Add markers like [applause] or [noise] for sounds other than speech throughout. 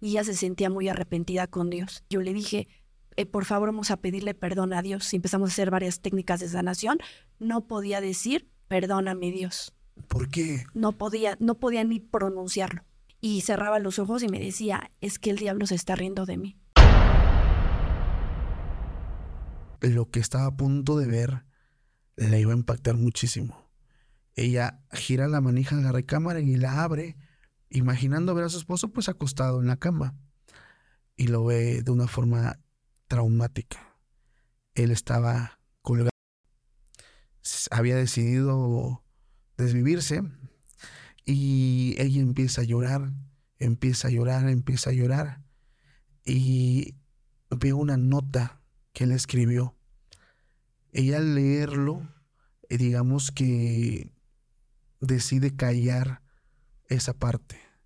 y ella se sentía muy arrepentida con Dios. Yo le dije, eh, por favor, vamos a pedirle perdón a Dios. Y empezamos a hacer varias técnicas de sanación. No podía decir, perdóname Dios. ¿Por qué? No podía, no podía ni pronunciarlo. Y cerraba los ojos y me decía, es que el diablo se está riendo de mí. Lo que estaba a punto de ver le iba a impactar muchísimo. Ella gira la manija de la recámara y la abre, imaginando ver a su esposo pues acostado en la cama. Y lo ve de una forma traumática. Él estaba colgado. Había decidido desvivirse y ella empieza a llorar, empieza a llorar, empieza a llorar. Y veo una nota que él escribió. Ella al leerlo, eh, digamos que decide callar esa parte.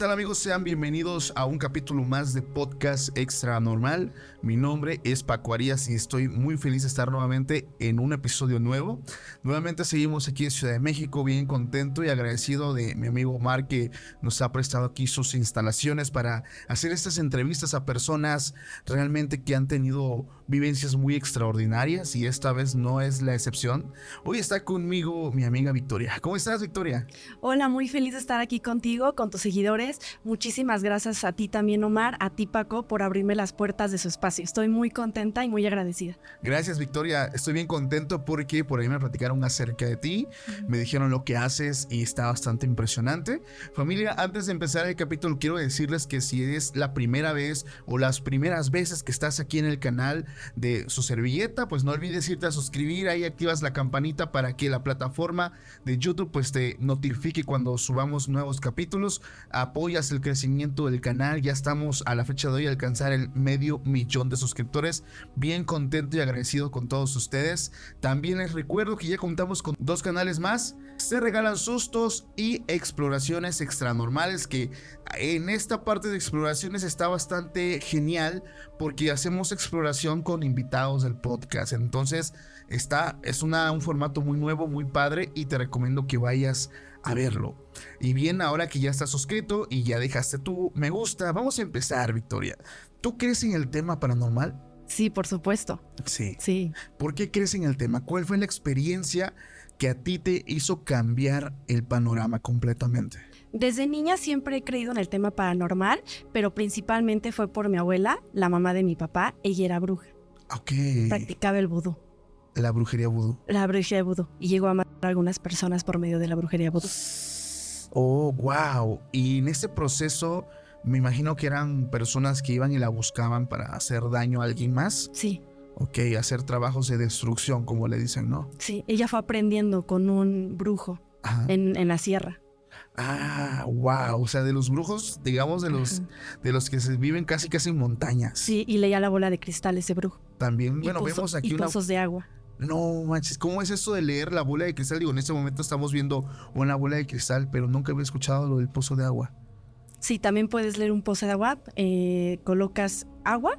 tal amigos? Sean bienvenidos a un capítulo más de Podcast Extra Normal. Mi nombre es Paco Arias y estoy muy feliz de estar nuevamente en un episodio nuevo. Nuevamente seguimos aquí en Ciudad de México, bien contento y agradecido de mi amigo Omar que nos ha prestado aquí sus instalaciones para hacer estas entrevistas a personas realmente que han tenido vivencias muy extraordinarias y esta vez no es la excepción. Hoy está conmigo mi amiga Victoria. ¿Cómo estás, Victoria? Hola, muy feliz de estar aquí contigo, con tus seguidores Muchísimas gracias a ti también, Omar, a ti, Paco, por abrirme las puertas de su espacio. Estoy muy contenta y muy agradecida. Gracias, Victoria. Estoy bien contento porque por ahí me platicaron acerca de ti, me dijeron lo que haces y está bastante impresionante. Familia, antes de empezar el capítulo, quiero decirles que si es la primera vez o las primeras veces que estás aquí en el canal de su servilleta, pues no olvides irte a suscribir, ahí activas la campanita para que la plataforma de YouTube pues te notifique cuando subamos nuevos capítulos apoyas el crecimiento del canal. Ya estamos a la fecha de hoy a alcanzar el medio millón de suscriptores. Bien contento y agradecido con todos ustedes. También les recuerdo que ya contamos con dos canales más. Se regalan sustos y exploraciones extranormales que en esta parte de exploraciones está bastante genial porque hacemos exploración con invitados del podcast. Entonces está, es una, un formato muy nuevo, muy padre y te recomiendo que vayas a verlo. Y bien, ahora que ya estás suscrito y ya dejaste tu me gusta, vamos a empezar, Victoria. ¿Tú crees en el tema paranormal? Sí, por supuesto. Sí. Sí. ¿Por qué crees en el tema? ¿Cuál fue la experiencia que a ti te hizo cambiar el panorama completamente? Desde niña siempre he creído en el tema paranormal, pero principalmente fue por mi abuela, la mamá de mi papá. Ella era bruja. Ok. Practicaba el vudú. La brujería vudú. La brujería vudú. Y llegó a matar a algunas personas por medio de la brujería vudú. Oh, wow. Y en este proceso, me imagino que eran personas que iban y la buscaban para hacer daño a alguien más. Sí. Ok, hacer trabajos de destrucción, como le dicen, ¿no? Sí, ella fue aprendiendo con un brujo en, en, la sierra. Ah, wow. O sea, de los brujos, digamos, de los, de los que se viven casi casi en montañas. Sí, y leía la bola de cristal ese brujo. También, bueno, vemos aquí y pozos de agua. No manches, ¿cómo es eso de leer la bola de cristal? Digo, en este momento estamos viendo una bola de cristal, pero nunca había escuchado lo del pozo de agua. Sí, también puedes leer un pozo de agua, eh, colocas agua,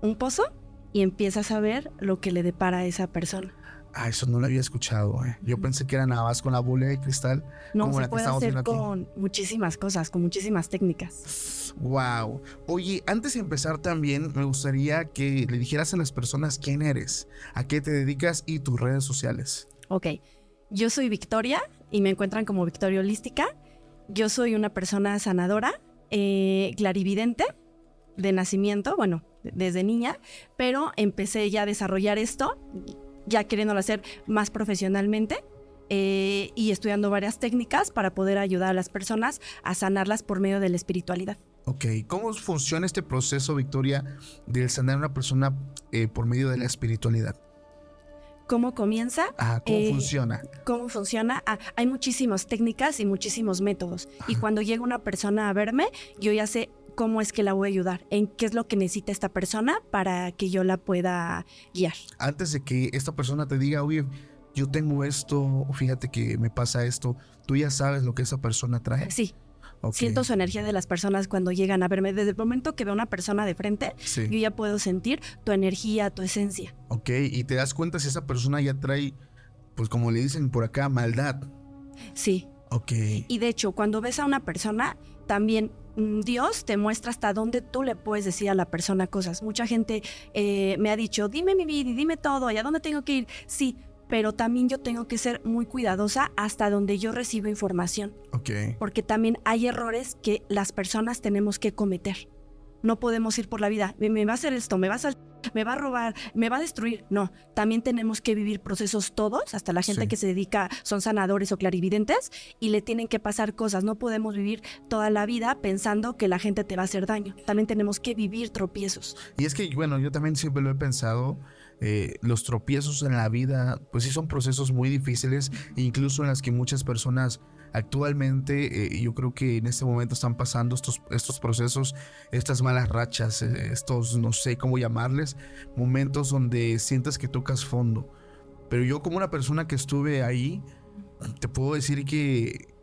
un pozo, y empiezas a ver lo que le depara a esa persona. Ah, eso no lo había escuchado. Eh. Yo pensé que era nada más con la bola de cristal. No, como se la puede hacer aquí. con muchísimas cosas, con muchísimas técnicas. Wow. Oye, antes de empezar también me gustaría que le dijeras a las personas quién eres, a qué te dedicas y tus redes sociales. Ok, yo soy Victoria y me encuentran como Victoria Holística. Yo soy una persona sanadora, eh, clarividente de nacimiento, bueno, desde niña, pero empecé ya a desarrollar esto, ya queriéndolo hacer más profesionalmente. eh, y estudiando varias técnicas para poder ayudar a las personas a sanarlas por medio de la espiritualidad. Ok, ¿cómo funciona este proceso, Victoria, de sanar a una persona eh, por medio de la espiritualidad? ¿Cómo comienza? Ah, ¿cómo Eh, funciona? ¿Cómo funciona? Ah, hay muchísimas técnicas y muchísimos métodos. Y cuando llega una persona a verme, yo ya sé cómo es que la voy a ayudar, en qué es lo que necesita esta persona para que yo la pueda guiar. Antes de que esta persona te diga, oye, yo tengo esto, fíjate que me pasa esto, tú ya sabes lo que esa persona trae. Sí. Siento su energía de las personas cuando llegan a verme. Desde el momento que veo a una persona de frente, yo ya puedo sentir tu energía, tu esencia. Ok, y te das cuenta si esa persona ya trae, pues como le dicen por acá, maldad. Sí. Ok. Y de hecho, cuando ves a una persona, también Dios te muestra hasta dónde tú le puedes decir a la persona cosas. Mucha gente eh, me ha dicho, dime mi vida y dime todo, ¿y a dónde tengo que ir? Sí, pero también yo tengo que ser muy cuidadosa hasta donde yo recibo información. Ok. Porque también hay errores que las personas tenemos que cometer. No podemos ir por la vida, me, va a hacer esto, me va a me va a robar, me va a destruir. No, también tenemos que vivir procesos todos, hasta la gente que se dedica, son sanadores o clarividentes, y le tienen que pasar cosas. No podemos vivir toda la vida pensando que la gente te va a hacer daño. También tenemos que vivir tropiezos. Y es que, bueno, yo también siempre lo he pensado. Eh, los tropiezos en la vida, pues sí son procesos muy difíciles, incluso en las que muchas personas actualmente, eh, yo creo que en este momento están pasando estos, estos procesos, estas malas rachas, eh, estos, no sé cómo llamarles, momentos donde sientes que tocas fondo. Pero yo como una persona que estuve ahí, te puedo decir que,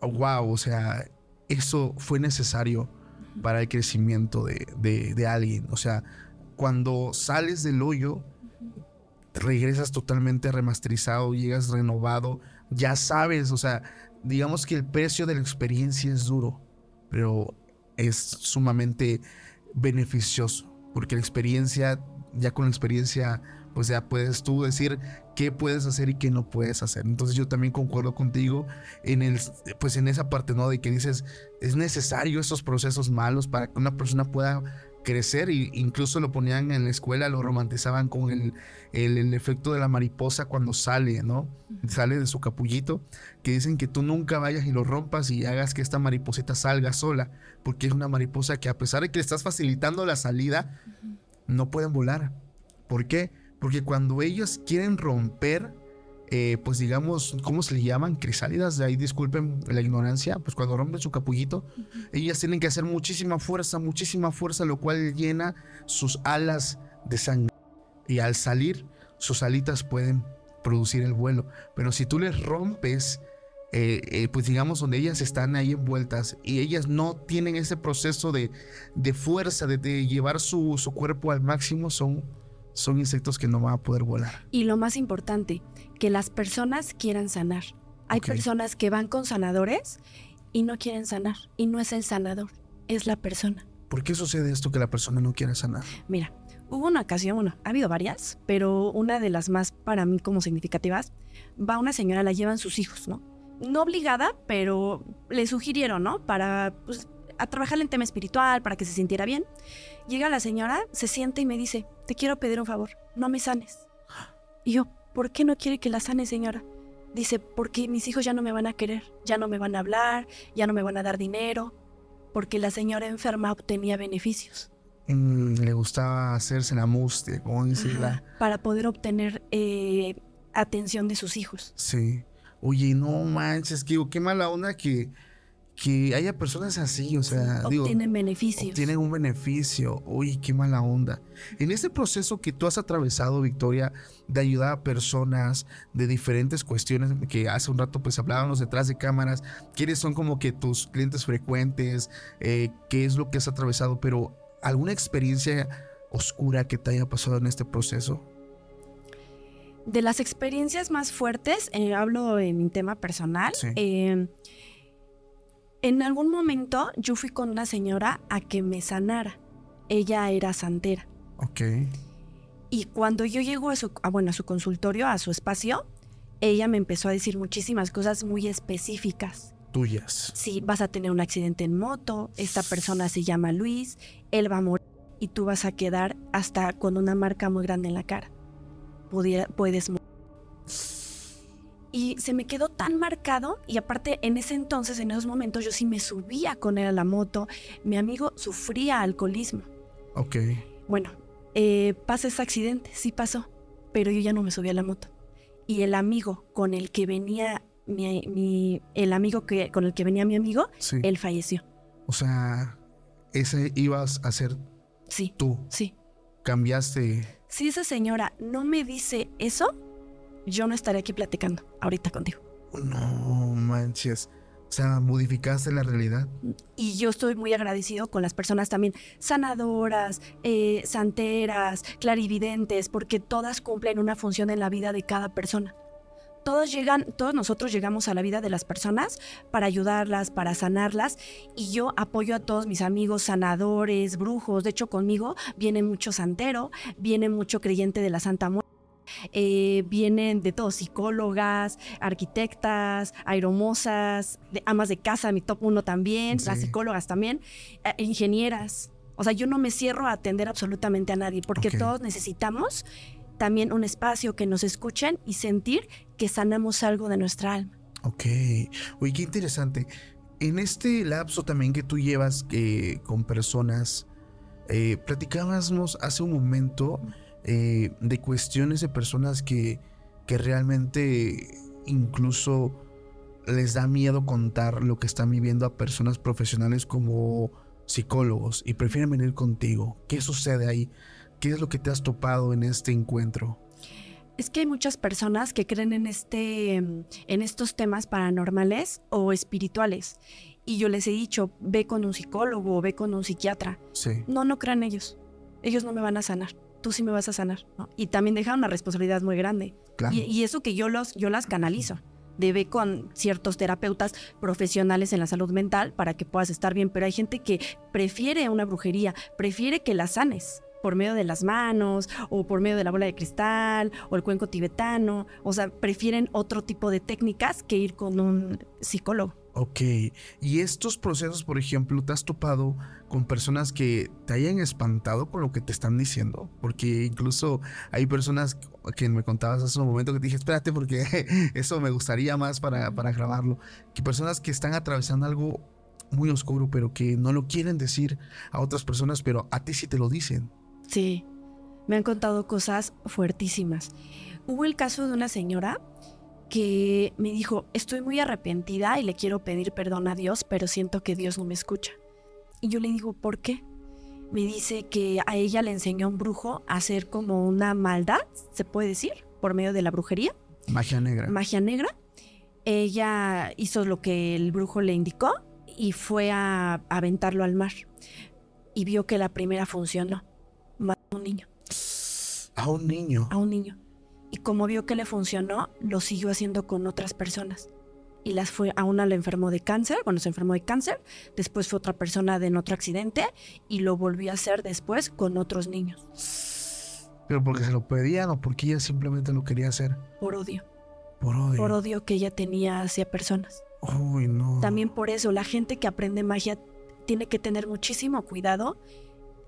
wow, o sea, eso fue necesario para el crecimiento de, de alguien. O sea, cuando sales del hoyo, regresas totalmente remasterizado, llegas renovado, ya sabes, o sea, digamos que el precio de la experiencia es duro, pero es sumamente beneficioso, porque la experiencia, ya con la experiencia, pues ya puedes tú decir qué puedes hacer y qué no puedes hacer. Entonces yo también concuerdo contigo en el, pues en esa parte, ¿no? De que dices, es necesario estos procesos malos para que una persona pueda crecer e incluso lo ponían en la escuela, lo romantizaban con el, el, efecto de la mariposa cuando sale, ¿no? Sale de su capullito, que dicen que tú nunca vayas y lo rompas y hagas que esta mariposita salga sola, porque es una mariposa que a pesar de que le estás facilitando la salida, no pueden volar. ¿Por qué? Porque cuando ellos quieren romper eh, pues digamos, ¿cómo se le llaman? Crisálidas, de ahí disculpen la ignorancia, pues cuando rompen su capullito, ellas tienen que hacer muchísima fuerza, muchísima fuerza, lo cual llena sus alas de sangre. Y al salir, sus alitas pueden producir el vuelo. Pero si tú les rompes, eh, eh, pues digamos, donde ellas están ahí envueltas y ellas no tienen ese proceso de, de fuerza, de, de llevar su, su cuerpo al máximo, son son insectos que no van a poder volar. Y lo más importante, que las personas quieran sanar. Hay personas que van con sanadores y no quieren sanar. Y no es el sanador, es la persona. ¿Por qué sucede esto que la persona no quiere sanar? Mira, hubo una ocasión, bueno, ha habido varias, pero una de las más para mí como significativas, va una señora, la llevan sus hijos, ¿no? No obligada, pero le sugirieron, ¿no? Para pues, a trabajar en tema espiritual, para que se sintiera bien. Llega la señora, se siente y me dice, te quiero pedir un favor, no me sanes. Y yo, ¿por qué no quiere que la sane, señora? Dice, porque mis hijos ya no me van a querer, ya no me van a hablar, ya no me van a dar dinero, porque la señora enferma obtenía beneficios. Mm, le gustaba hacerse la mustia, como dice Para poder obtener eh, atención de sus hijos. Sí. Oye, no manches, que, qué mala onda que que haya personas así, o sea, obtienen beneficios. Tienen un beneficio. Uy, qué mala onda. En este proceso que tú has atravesado, Victoria, de ayudar a personas de diferentes cuestiones, que hace un rato pues hablábamos detrás de cámaras, quiénes son como que tus clientes frecuentes, eh, qué es lo que has atravesado, pero alguna experiencia oscura que te haya pasado en este proceso. De las experiencias más fuertes, eh, hablo en mi tema personal. Sí. Eh, en algún momento yo fui con una señora a que me sanara. Ella era santera. Ok. Y cuando yo llego a su, bueno, a su consultorio, a su espacio, ella me empezó a decir muchísimas cosas muy específicas. Tuyas. Sí, vas a tener un accidente en moto, esta persona se llama Luis, él va a morir y tú vas a quedar hasta con una marca muy grande en la cara. puedes morir y se me quedó tan marcado y aparte en ese entonces, en esos momentos, yo sí me subía con él a la moto. Mi amigo sufría alcoholismo. Ok. Bueno, eh, pasa ese accidente, sí pasó, pero yo ya no me subí a la moto. Y el amigo con el que venía mi, el amigo que, con el que venía mi amigo, él falleció. O sea, ese ibas a ser Sí, tú. sí. Cambiaste. Si esa señora no me dice eso, yo no estaría aquí platicando ahorita contigo. No manches. O sea, modificaste la realidad. Y yo estoy muy agradecido con las personas también sanadoras, eh, santeras, clarividentes, porque todas cumplen una función en la vida de cada persona. Todos llegan, todos nosotros llegamos a la vida de las personas para ayudarlas, para sanarlas, y yo apoyo a todos mis amigos sanadores, brujos. De hecho, conmigo viene mucho santero, viene mucho creyente de la Santa Muerte. Eh, vienen de todos, psicólogas, arquitectas, aeromosas, de amas de casa, mi top uno también, las psicólogas también, eh, ingenieras. O sea, yo no me cierro a atender absolutamente a nadie, porque todos necesitamos también un espacio que nos escuchen y sentir que sanamos algo de nuestra alma. Ok. Oye, qué interesante. En este lapso también que tú llevas eh, con personas, eh, platicábamos hace un momento eh, de cuestiones de personas que, que realmente incluso les da miedo contar lo que están viviendo a personas profesionales como psicólogos y prefieren venir contigo. ¿Qué sucede ahí? ¿Qué es lo que te has topado en este encuentro? Es que hay muchas personas que creen en, este, mm, en estos temas paranormales o espirituales. Y yo les he dicho, ve con un psicólogo o ve con un psiquiatra. Sí. No, no crean ellos. Ellos no me van a sanar. Tú sí me vas a sanar. ¿no? Y también deja una responsabilidad muy grande. Claro. Y, y eso que yo, los, yo las canalizo. De ve con ciertos terapeutas profesionales en la salud mental para que puedas estar bien. Pero hay gente que prefiere una brujería, prefiere que la sanes por medio de las manos o por medio de la bola de cristal o el cuenco tibetano. O sea, prefieren otro tipo de técnicas que ir con un psicólogo. Ok, y estos procesos, por ejemplo, ¿te has topado con personas que te hayan espantado con lo que te están diciendo? Porque incluso hay personas que me contabas hace un momento que te dije, espérate porque [laughs] eso me gustaría más para, para grabarlo. Que personas que están atravesando algo muy oscuro, pero que no lo quieren decir a otras personas, pero a ti sí te lo dicen. Sí, me han contado cosas fuertísimas. Hubo el caso de una señora que me dijo, estoy muy arrepentida y le quiero pedir perdón a Dios, pero siento que Dios no me escucha. Y yo le digo, ¿por qué? Me dice que a ella le enseñó un brujo a hacer como una maldad, se puede decir, por medio de la brujería, Magia negra. magia negra. Ella hizo lo que el brujo le indicó y fue a, a aventarlo al mar. Y vio que la primera funcionó. Mató a un niño a un niño. a un niño. Y como vio que le funcionó, lo siguió haciendo con otras personas. Y las fue, a una le enfermó de cáncer, bueno, se enfermó de cáncer, después fue otra persona de en otro accidente y lo volvió a hacer después con otros niños, Pero porque se lo pedían o porque ella simplemente lo quería hacer. por odio, Por odio. por odio que ella tenía hacia personas. Uy, no. También por eso la gente que aprende magia tiene que tener muchísimo cuidado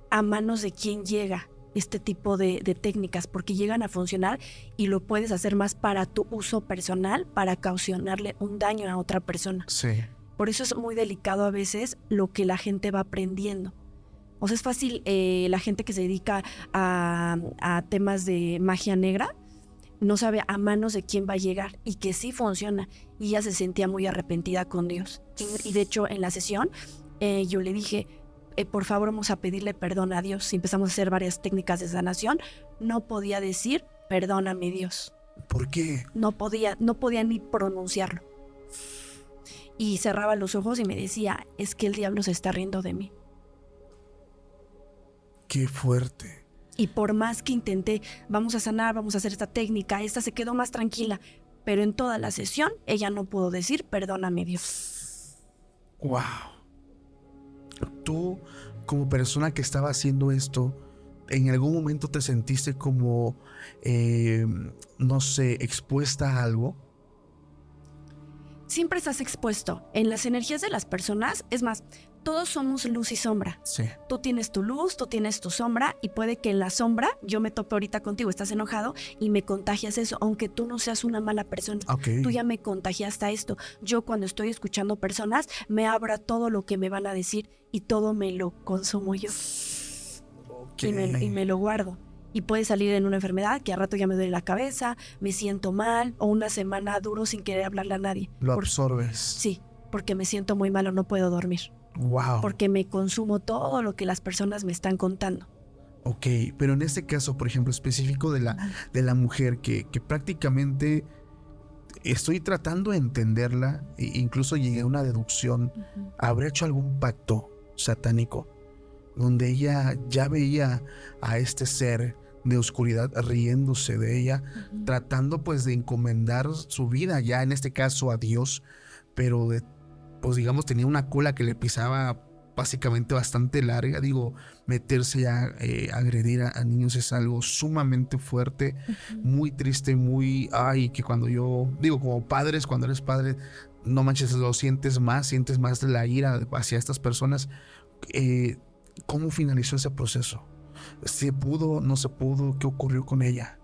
a manos de quien llega este tipo de, de técnicas, porque llegan a funcionar y lo puedes hacer más para tu uso personal, para causarle un daño a otra persona. Sí. Por eso es muy delicado a veces lo que la gente va aprendiendo. O sea, es fácil, eh, la gente que se dedica a, a temas de magia negra no sabe a manos de quién va a llegar y que sí funciona. Y ella se sentía muy arrepentida con Dios. Y, y de hecho, en la sesión, eh, yo le dije, eh, por favor, vamos a pedirle perdón a Dios. Y empezamos a hacer varias técnicas de sanación. No podía decir, perdóname Dios. ¿Por qué? No podía, no podía ni pronunciarlo. Y cerraba los ojos y me decía, es que el diablo se está riendo de mí. Qué fuerte. Y por más que intenté, vamos a sanar, vamos a hacer esta técnica, esta se quedó más tranquila. Pero en toda la sesión ella no pudo decir, perdóname Dios. Wow. Tú, como persona que estaba haciendo esto, ¿en algún momento te sentiste como, eh, no sé, expuesta a algo? Siempre estás expuesto en las energías de las personas. Es más, todos somos luz y sombra. Sí. Tú tienes tu luz, tú tienes tu sombra y puede que en la sombra yo me tope ahorita contigo, estás enojado y me contagias eso, aunque tú no seas una mala persona. Ok. Tú ya me contagiaste a esto. Yo cuando estoy escuchando personas, me abra todo lo que me van a decir y todo me lo consumo yo y, me, y me lo guardo. Y puede salir en una enfermedad que a rato ya me duele la cabeza, me siento mal o una semana duro sin querer hablarle a nadie. Lo Por- absorbes. sí, porque me siento muy mal o no puedo dormir. Wow. Porque me consumo todo lo que las personas me están contando. Ok, pero en este caso, por ejemplo, específico de la, de la mujer que, que prácticamente estoy tratando de entenderla, e incluso llegué a una deducción, ¿habrá hecho algún pacto satánico donde ella ya veía a este ser de oscuridad riéndose de ella, tratando pues de encomendar su vida ya en este caso a Dios, pero de, pues digamos tenía una cola que le pisaba básicamente bastante larga. Digo, meterse a eh, agredir a, niños es algo sumamente fuerte, muy triste, muy... Ay, que cuando yo... Digo, como padres, cuando eres padre, no manches, lo sientes más, sientes más la ira hacia estas personas. Eh, ¿Cómo finalizó ese proceso? ¿Se pudo, no se pudo? ¿Qué ocurrió con ella?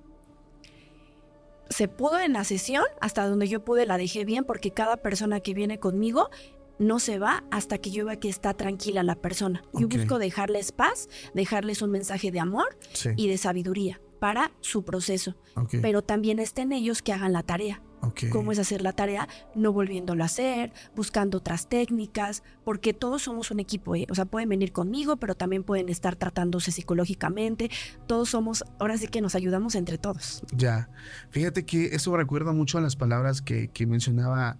Se pudo en la sesión, hasta donde yo pude la dejé bien porque cada persona que viene conmigo no se va hasta que yo vea que está tranquila la persona. Yo busco dejarles paz, dejarles un mensaje de amor y de sabiduría para su proceso. Pero también estén ellos que hagan la tarea. ¿Cómo es hacer la tarea? No volviéndolo a hacer, buscando otras técnicas, porque todos somos un equipo. ¿eh? O sea, pueden venir conmigo, pero también pueden estar tratándose psicológicamente. Todos somos, ahora sí que nos ayudamos entre todos. Ya. Fíjate que eso recuerda mucho a las palabras que, que mencionaba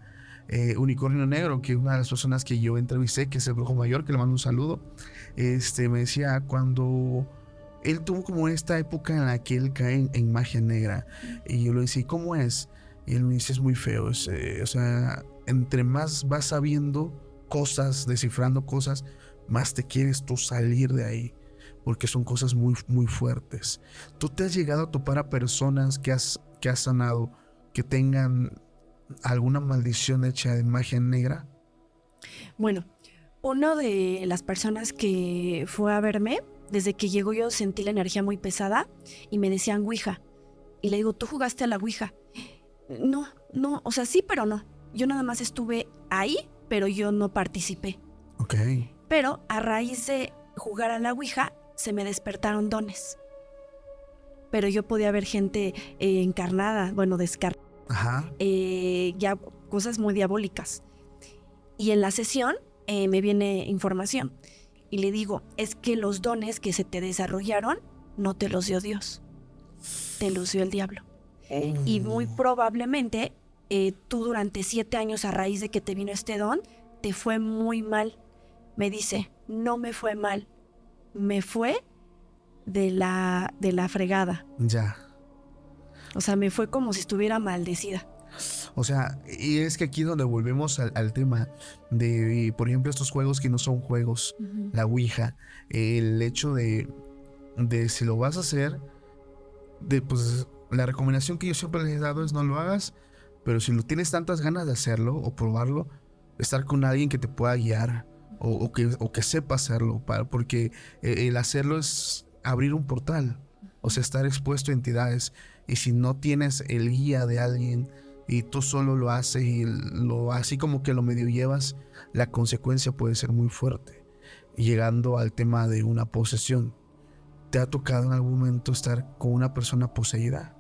eh, Unicornio Negro, que una de las personas que yo entrevisté, que es el brujo mayor, que le mando un saludo, este, me decía cuando él tuvo como esta época en la que él cae en, magia negra. Y yo le decía, ¿cómo es? Y él me dice, es muy feo. Eh, o sea, entre más vas sabiendo cosas, descifrando cosas, más te quieres tú salir de ahí. Porque son cosas muy, muy fuertes. ¿Tú te has llegado a topar a personas que has, que has sanado que tengan alguna maldición hecha de magia negra? Bueno, uno de las personas que fue a verme, desde que llegó yo sentí la energía muy pesada y me decían Ouija. Y le digo, ¿tú jugaste a la Ouija? No, no, o sea, sí, pero no. Yo nada más estuve ahí, pero yo no participé. Ok. Pero a raíz de jugar a la Ouija, se me despertaron dones. Pero yo podía ver gente eh, encarnada, bueno, descarnada Ajá. Eh, ya cosas muy diabólicas. Y en la sesión eh, me viene información y le digo, es que los dones que se te desarrollaron no te los dio Dios, te los dio el diablo. Y muy probablemente eh, tú durante siete años a raíz de que te vino este don, te fue muy mal. Me dice, no me fue mal, me fue de la, de la fregada. Ya. O sea, me fue como si estuviera maldecida. O sea, y es que aquí donde volvemos al, tema de, por ejemplo, estos juegos que no son juegos, la Ouija, el hecho de, de si lo vas a hacer, de, pues la recomendación que yo siempre les he dado es no lo hagas, pero si lo tienes tantas ganas de hacerlo o probarlo, estar con alguien que te pueda guiar o, que, o que, sepa hacerlo, para, porque eh, el hacerlo es abrir un portal, o sea, estar expuesto a entidades. Y si no tienes el guía de alguien y tú solo lo haces y lo así como que lo medio llevas, la consecuencia puede ser muy fuerte. Llegando al tema de una posesión. ¿Te ha tocado en algún momento estar con una persona poseída?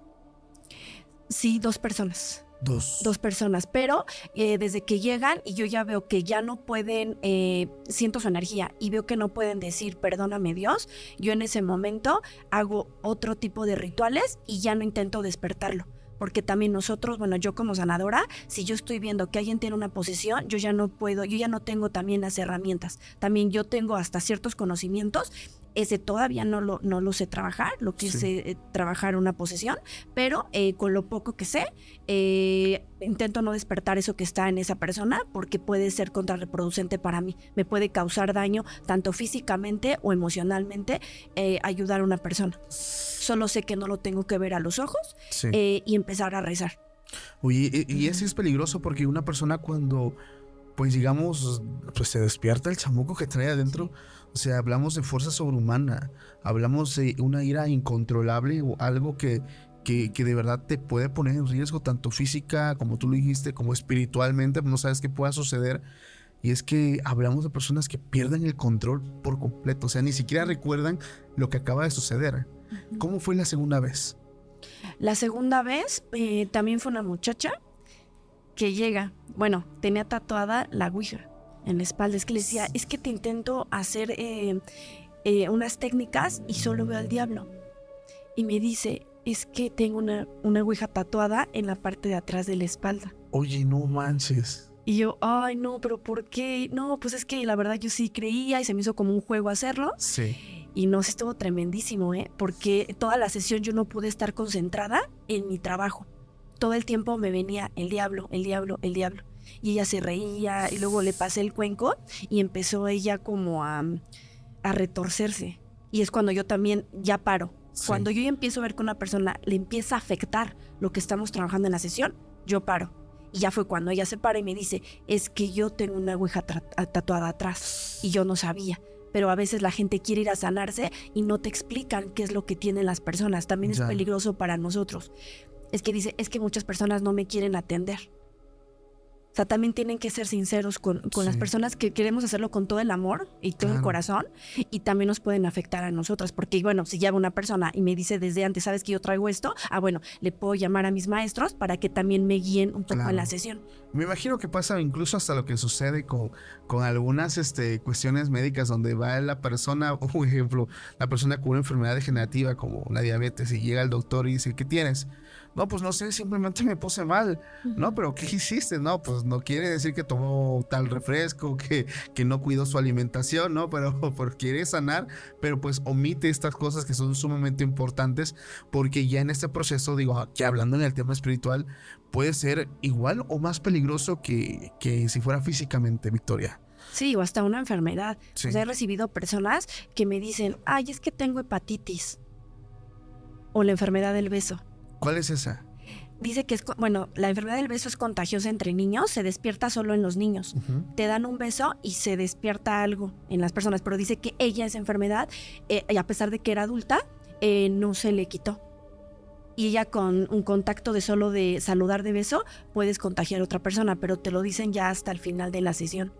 Sí, dos personas. Dos. Dos personas, pero eh, desde que llegan y yo ya veo que ya no pueden, eh, siento su energía y veo que no pueden decir perdóname Dios, yo en ese momento hago otro tipo de rituales y ya no intento despertarlo porque también nosotros, bueno, yo como sanadora, si yo estoy viendo que alguien tiene una posición, yo ya no puedo, yo ya no tengo también las herramientas. También yo tengo hasta ciertos conocimientos ese todavía no lo, no lo sé trabajar, lo que sé eh, trabajar una posesión, pero eh, con lo poco que sé, eh, intento no despertar eso que está en esa persona porque puede ser contrarreproducente para mí. Me puede causar daño tanto físicamente o emocionalmente ayudar a una persona. Solo sé que no lo tengo que ver a los ojos y empezar a rezar. Oye, y, y ese es peligroso porque una persona cuando, pues digamos, pues se despierta el chamuco que trae adentro. O sea, hablamos de fuerza sobrehumana, hablamos de una ira incontrolable o algo que, que, de verdad te puede poner en riesgo, tanto física, como tú lo dijiste, como espiritualmente, no sabes qué pueda suceder. Y es que hablamos de personas que pierden el control por completo, o sea, ni siquiera recuerdan lo que acaba de suceder. ¿Cómo fue la segunda vez? La segunda vez eh, también fue una muchacha que llega, bueno, tenía tatuada la Ouija en la espalda. Es que le decía, es que te intento hacer eh, eh, unas técnicas y solo veo al diablo. Y me dice, es que tengo una, una ouija tatuada en la parte de atrás de la espalda. Oye, no manches. Y yo, ay, no, pero ¿por qué? No, pues es que la verdad yo sí creía y se me hizo como un juego hacerlo. Sí. Y no sé, estuvo tremendísimo, ¿eh? Porque toda la sesión yo no pude estar concentrada en mi trabajo. Todo el tiempo me venía el diablo, el diablo, el diablo. Y ella se reía y luego le pasé el cuenco y empezó ella como a, a retorcerse. Y es cuando yo también ya paro. Sí. Cuando yo ya empiezo a ver que una persona le empieza a afectar lo que estamos trabajando en la sesión, yo paro. Y ya fue cuando ella se para y me dice, es que yo tengo una ouija tatuada atrás y yo no sabía. Pero a veces la gente quiere ir a sanarse y no te explican qué es lo que tienen las personas. También es Ya. peligroso para nosotros. Es que dice, es que muchas personas no me quieren atender. O sea, también tienen que ser sinceros con, con las personas que queremos hacerlo con todo el amor y todo el corazón y también nos pueden afectar a nosotras. Porque, bueno, si llega una persona y me dice desde antes, ¿sabes que yo traigo esto? Ah, bueno, le puedo llamar a mis maestros para que también me guíen un poco en la sesión. Me imagino que pasa incluso hasta lo que sucede con, con algunas este, cuestiones médicas donde va la persona, [laughs] un ejemplo, la persona con una enfermedad degenerativa como la diabetes y llega el doctor y dice, ¿qué tienes? No, pues no sé, simplemente me puse mal. No, pero ¿qué hiciste? No, pues no quiere decir que tomó tal refresco, que, que no cuidó su alimentación, ¿no? Pero, [laughs] pero quiere sanar, pero pues omite estas cosas que son sumamente importantes porque ya en este proceso, digo, aquí hablando en el tema espiritual, puede ser igual o más peligroso que, que si fuera físicamente, Victoria. Sí, o hasta una enfermedad. Sí. O sea, he recibido personas que me dicen, ay, es que tengo hepatitis. O la enfermedad del beso. ¿Cuál es esa? Dice que es, bueno, la enfermedad del beso es contagiosa entre niños, se despierta solo en los niños. Te dan un beso y se despierta algo en las personas, pero dice que ella esa enfermedad, eh, y a pesar de que era adulta, eh, no se le quitó. Y ella con un contacto de solo de saludar de beso, puedes contagiar a otra persona, pero te lo dicen ya hasta el final de la sesión.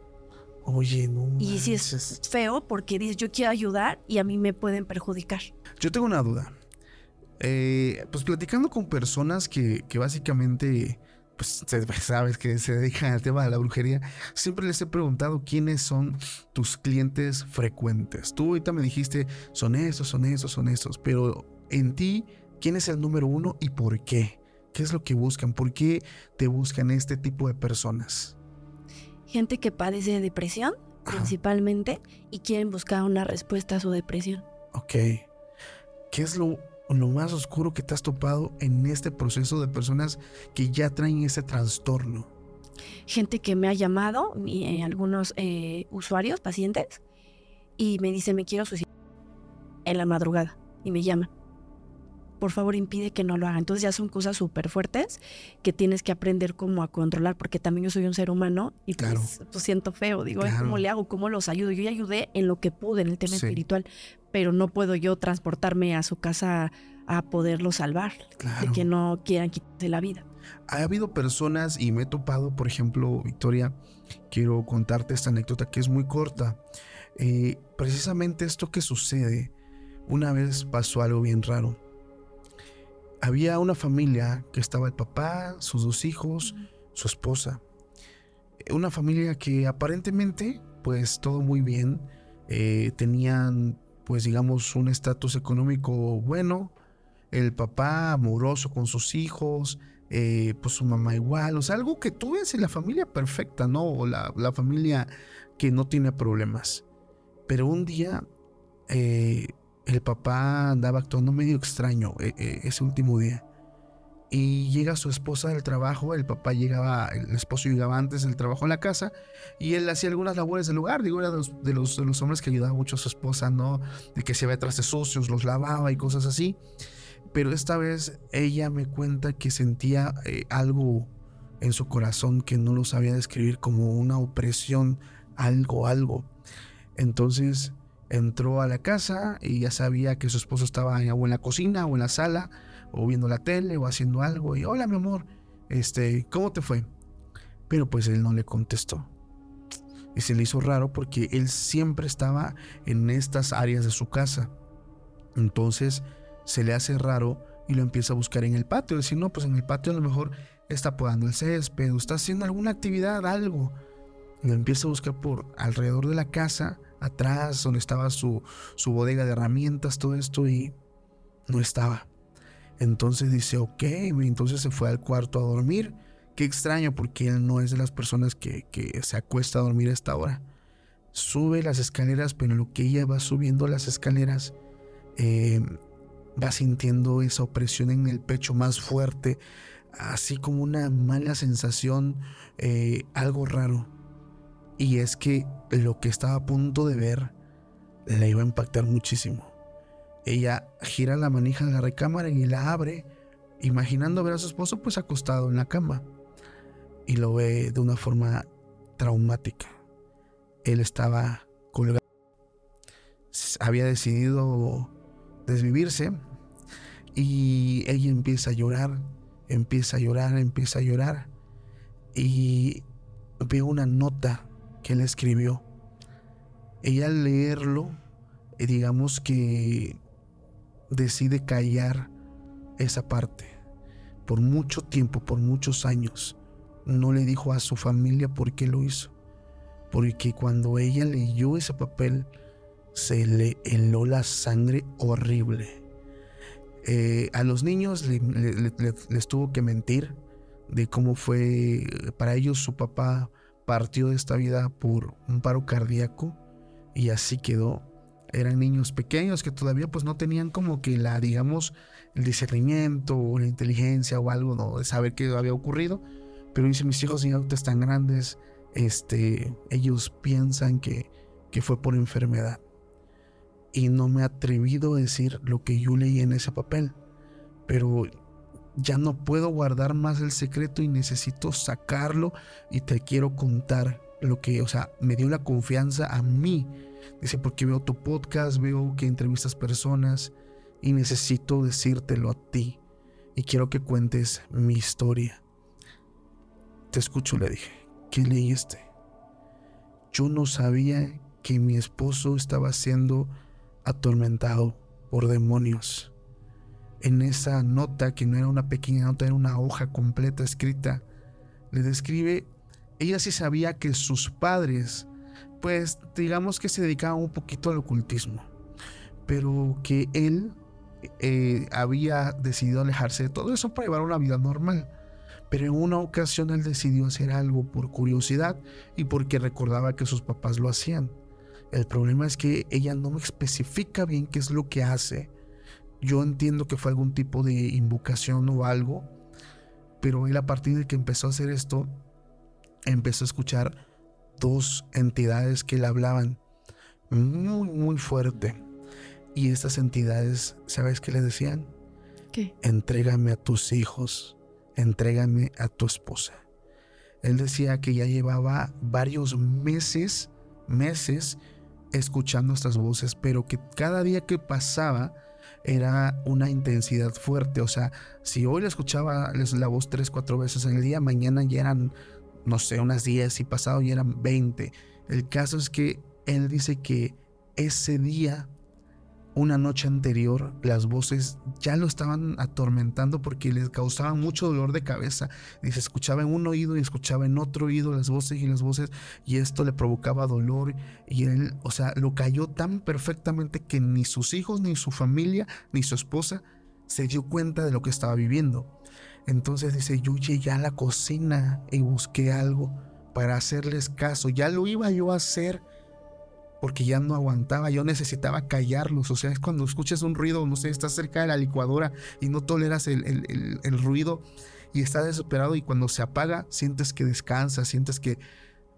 Oye, no. Y manches. es feo porque dices, yo quiero ayudar y a mí me pueden perjudicar. Yo tengo una duda. Eh, pues platicando con personas que, que básicamente, pues [laughs] sabes que se dedican al tema de la brujería, siempre les he preguntado quiénes son tus clientes frecuentes. Tú ahorita me dijiste, son estos, son estos, son estos, pero en ti, ¿quién es el número uno y por qué? ¿Qué es lo que buscan? ¿Por qué te buscan este tipo de personas? Gente que padece de depresión, Ajá. principalmente, y quieren buscar una respuesta a su depresión. Ok. ¿Qué es lo, lo más oscuro que te has topado en este proceso de personas que ya traen ese trastorno? gente que me ha llamado, eh, algunos eh, usuarios, pacientes, y me dice, me quiero suicidar en la madrugada, y me llaman. Por favor, impide que no lo hagan. Entonces ya son cosas súper fuertes que tienes que aprender cómo a controlar, porque también yo soy un ser humano y pues, Claro. pues siento feo. Digo, "Ay, Claro. ¿cómo le hago? ¿Cómo los ayudo? Yo ya ayudé en lo que pude en el tema Sí. espiritual, pero no puedo yo transportarme a su casa a poderlo salvar, Claro. de que no quieran quitarse la vida. Ha habido personas y me he topado, por ejemplo, Victoria, quiero contarte esta anécdota que es muy corta. Eh, precisamente esto que sucede, una vez pasó algo bien raro. Había una familia que estaba el papá, sus dos hijos, su esposa. Una familia que aparentemente, pues todo muy bien. eh, tenían, pues digamos, un estatus económico bueno. El papá amoroso con sus hijos, eh, pues su mamá igual. O sea, algo que tú ves en la familia perfecta, ¿no? O la, la familia que no tiene problemas. Pero un día eh, el papá andaba actuando medio extraño eh, eh, ese último día. Y llega su esposa del trabajo, el papá llegaba, el esposo llegaba antes del trabajo en la casa y él hacía algunas labores del hogar, digo, era de los, de los, hombres que ayudaba mucho a su esposa, ¿no? De que se ve de sucios, los lavaba y cosas así. Pero esta vez ella me cuenta que sentía eh, algo en su corazón que no lo sabía describir como una opresión, algo, algo. Entonces entró a la casa y ya sabía que su esposo estaba o en la cocina o en la sala o viendo la tele o haciendo algo y hola mi amor, este, ¿cómo te fue? Pero pues él no le contestó. Y se le hizo raro porque él siempre estaba en estas áreas de su casa. Entonces se le hace raro y lo empieza a buscar en el patio. Decir, no, pues en el patio a lo mejor está podando el césped o está haciendo alguna actividad, algo. Lo empieza a buscar por alrededor de la casa, atrás, donde estaba su, su bodega de herramientas, todo esto, y no estaba. Entonces dice, ok, entonces se fue al cuarto a dormir. Qué extraño porque él no es de las personas que, que se acuesta a dormir a esta hora. Sube las escaleras, pero en lo que ella va subiendo las escaleras, eh, va sintiendo esa opresión en el pecho más fuerte, así como una mala sensación, eh, algo raro. Y es que lo que estaba a punto de ver le iba a impactar muchísimo. Ella gira la manija de la recámara y la abre, imaginando ver a su esposo pues acostado en la cama. Y lo ve de una forma traumática. Él estaba colgado. Había decidido desvivirse y ella empieza a llorar, empieza a llorar, empieza a llorar y ve una nota que él escribió. Ella al leerlo, eh, digamos que decide callar esa parte. Por mucho tiempo, por muchos años, no le dijo a su familia por qué lo hizo. Porque cuando ella leyó ese papel, se le heló la sangre horrible. Eh, a los niños les tuvo que mentir de cómo fue para ellos su papá partió de esta vida por un paro cardíaco y así quedó eran niños pequeños que todavía pues no tenían como que la, digamos, el discernimiento o la inteligencia o algo ¿no? de saber qué había ocurrido. Pero dice, mis hijos ya están grandes, este, ellos piensan que, que fue por enfermedad. Y no me he atrevido a decir lo que yo leí en ese papel. Pero ya no puedo guardar más el secreto y necesito sacarlo y te quiero contar lo que, o sea, me dio la confianza a mí Dice, porque veo tu podcast, veo que entrevistas personas y necesito decírtelo a ti. Y quiero que cuentes mi historia. Te escucho, le dije. ¿Qué leíste? Yo no sabía que mi esposo estaba siendo atormentado por demonios. En esa nota, que no era una pequeña nota, era una hoja completa escrita, le describe, ella sí sabía que sus padres pues digamos que se dedicaba un poquito al ocultismo, pero que él eh, había decidido alejarse de todo eso para llevar una vida normal. Pero en una ocasión él decidió hacer algo por curiosidad y porque recordaba que sus papás lo hacían. El problema es que ella no especifica bien qué es lo que hace. Yo entiendo que fue algún tipo de invocación o algo, pero él a partir de que empezó a hacer esto, empezó a escuchar dos entidades que le hablaban muy, muy fuerte. Y estas entidades, ¿sabes qué le decían? ¿Qué? Entrégame a tus hijos, entrégame a tu esposa. Él decía que ya llevaba varios meses, meses, escuchando estas voces, pero que cada día que pasaba era una intensidad fuerte. O sea, si hoy le escuchaba la voz tres, cuatro veces en el día, mañana ya eran no sé, unas 10 y pasado ya eran 20. El caso es que él dice que ese día, una noche anterior, las voces ya lo estaban atormentando porque les causaban mucho dolor de cabeza. Dice, escuchaba en un oído y escuchaba en otro oído las voces y las voces y esto le provocaba dolor y él, o sea, lo cayó tan perfectamente que ni sus hijos, ni su familia, ni su esposa se dio cuenta de lo que estaba viviendo. Entonces dice, yo llegué a la cocina y busqué algo para hacerles caso. Ya lo iba yo a hacer porque ya no aguantaba, yo necesitaba callarlos. O sea, es cuando escuchas un ruido, no sé, estás cerca de la licuadora y no toleras el, el ruido y estás desesperado y cuando se apaga sientes que descansas, sientes que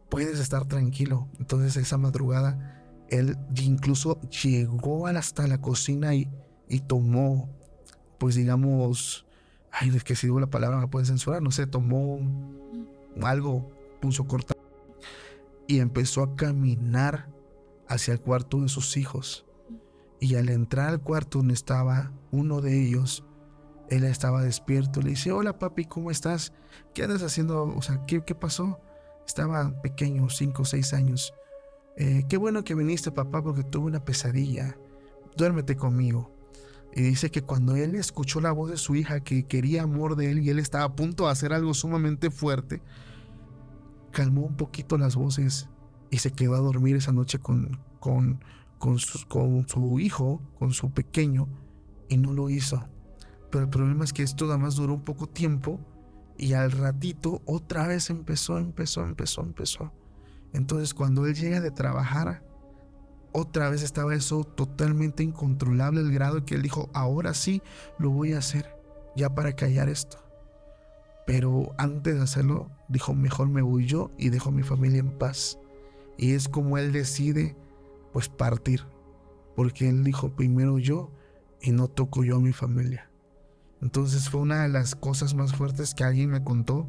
puedes estar tranquilo. Entonces esa madrugada él incluso llegó hasta la cocina y, y tomó, pues digamos, ay, es que si digo la palabra me pueden censurar, no sé, tomó algo, puso corta y empezó a caminar hacia el cuarto de sus hijos. Y al entrar al cuarto donde estaba uno de ellos, él estaba despierto. Le dice, hola papi, ¿cómo estás? ¿Qué andas haciendo? O sea, ¿qué, qué pasó? Estaba pequeño, cinco o seis años. Eh, qué bueno que viniste, papá, porque tuve una pesadilla. Duérmete conmigo. Y dice que cuando él escuchó la voz de su hija que quería amor de él y él estaba a punto de hacer algo sumamente fuerte, calmó un poquito las voces y se quedó a dormir esa noche con, con, con, su, hijo, con su pequeño, y no lo hizo. Pero el problema es que esto nada más duró un poco tiempo y al ratito otra vez empezó, empezó, empezó, empezó. Entonces cuando él llega de trabajar, otra vez estaba eso totalmente incontrolable el grado que él dijo, ahora sí lo voy a hacer, ya para callar esto. Pero antes de hacerlo, dijo, mejor me voy yo y dejo a mi familia en paz. Y es como él decide, pues partir. Porque él dijo, primero yo y no toco yo a mi familia. Entonces fue una de las cosas más fuertes que alguien me contó,